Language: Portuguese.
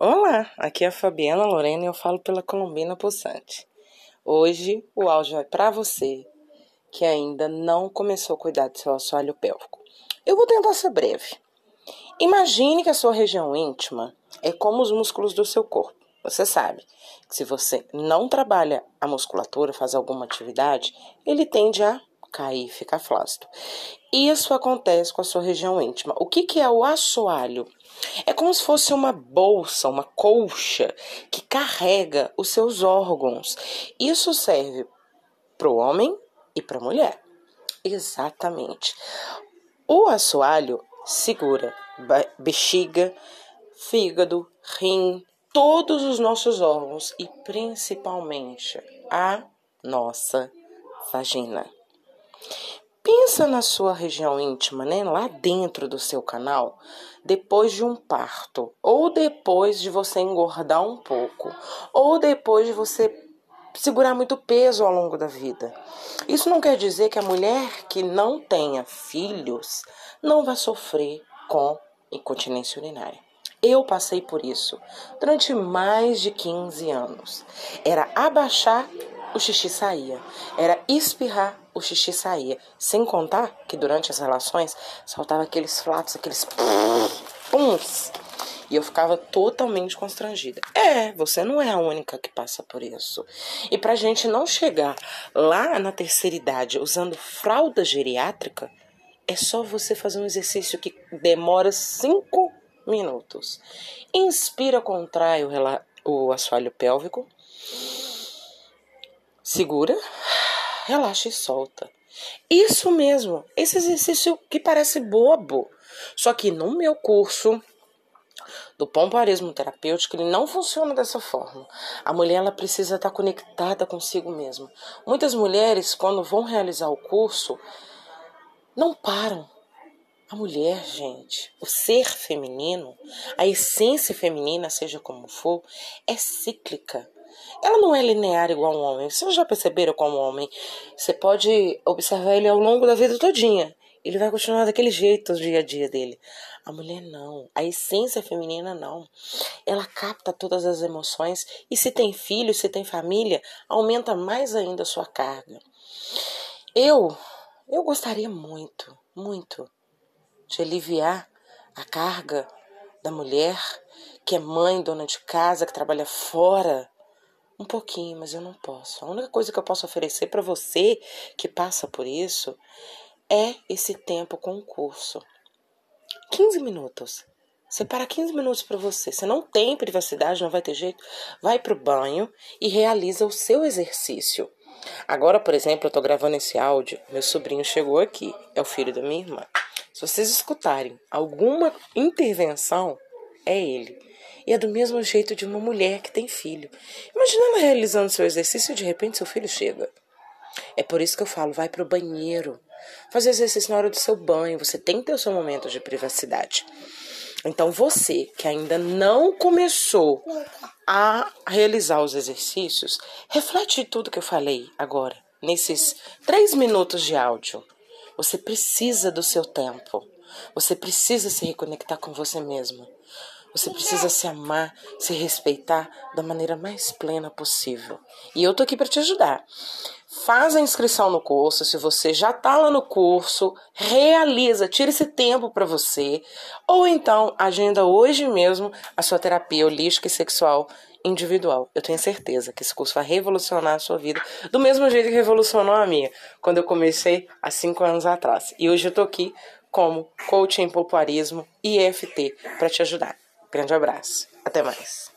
Olá, aqui é a Fabiana Lorena e eu falo pela Colombina Pulsante. Hoje o áudio é para você que ainda não começou a cuidar do seu assoalho pélvico. Eu vou tentar ser breve. Imagine que a sua região íntima é como os músculos do seu corpo. Você sabe que se você não trabalha a musculatura, faz alguma atividade, ele tende a cair, ficar flácido. Isso acontece com a sua região íntima. O que, que é o assoalho? É como se fosse uma bolsa, uma colcha que carrega os seus órgãos. Isso serve para o homem e para a mulher. Exatamente. O assoalho segura bexiga, fígado, rim, todos os nossos órgãos e principalmente a nossa vagina. Pensa na sua região íntima, né? Lá dentro do seu canal, depois de um parto, ou depois de você engordar um pouco, ou depois de você segurar muito peso ao longo da vida. Isso não quer dizer que a mulher que não tenha filhos não vai sofrer com incontinência urinária. Eu passei por isso durante mais de 15 anos. Era abaixar, o xixi saía. Era espirrar, o xixi saía. Sem contar que durante as relações saltava aqueles flatos, aqueles pums. E eu ficava totalmente constrangida. É, você não é a única que passa por isso. E pra gente não chegar lá na terceira idade usando fralda geriátrica, é só você fazer um exercício que demora cinco minutos. Inspira, contrai o, o assoalho pélvico. Segura, relaxa e solta. Isso mesmo, esse exercício que parece bobo. Só que no meu curso do pomparismo terapêutico, ele não funciona dessa forma. A mulher ela precisa estar conectada consigo mesma. Muitas mulheres, quando vão realizar o curso, não param. A mulher, gente, o ser feminino, a essência feminina, seja como for, é cíclica. Ela não é linear igual um homem. Vocês já perceberam como um homem? Você pode observar ele ao longo da vida todinha. Ele vai continuar daquele jeito o dia a dia dele. A mulher não. A essência feminina não. Ela capta todas as emoções e se tem filho, se tem família, aumenta mais ainda a sua carga. Eu, eu gostaria muito, muito de aliviar a carga da mulher que é mãe, dona de casa, que trabalha fora um pouquinho, mas eu não posso. A única coisa que eu posso oferecer para você que passa por isso é esse tempo com o curso. 15 minutos. Separa 15 minutos para você. Você não tem privacidade, não vai ter jeito. Vai para o banho e realiza o seu exercício. Agora, por exemplo, eu estou gravando esse áudio. Meu sobrinho chegou aqui. É o filho da minha irmã. Se vocês escutarem alguma intervenção, é ele. E é do mesmo jeito de uma mulher que tem filho. Imagina ela realizando seu exercício e de repente seu filho chega. É por isso que eu falo, vai para o banheiro. Fazer exercício na hora do seu banho. Você tem que ter o seu momento de privacidade. Então, você que ainda não começou a realizar os exercícios, reflete tudo que eu falei agora, nesses três minutos de áudio. Você precisa do seu tempo. Você precisa se reconectar com você mesma. Você precisa se amar, se respeitar da maneira mais plena possível. E eu tô aqui para te ajudar. Faz a inscrição no curso, se você já tá lá no curso, realiza, tira esse tempo para você, ou então agenda hoje mesmo a sua terapia holística e sexual individual. Eu tenho certeza que esse curso vai revolucionar a sua vida do mesmo jeito que revolucionou a minha, quando eu comecei há cinco anos atrás. E hoje eu tô aqui como coach em popularismo e EFT para te ajudar. Grande abraço. Até mais.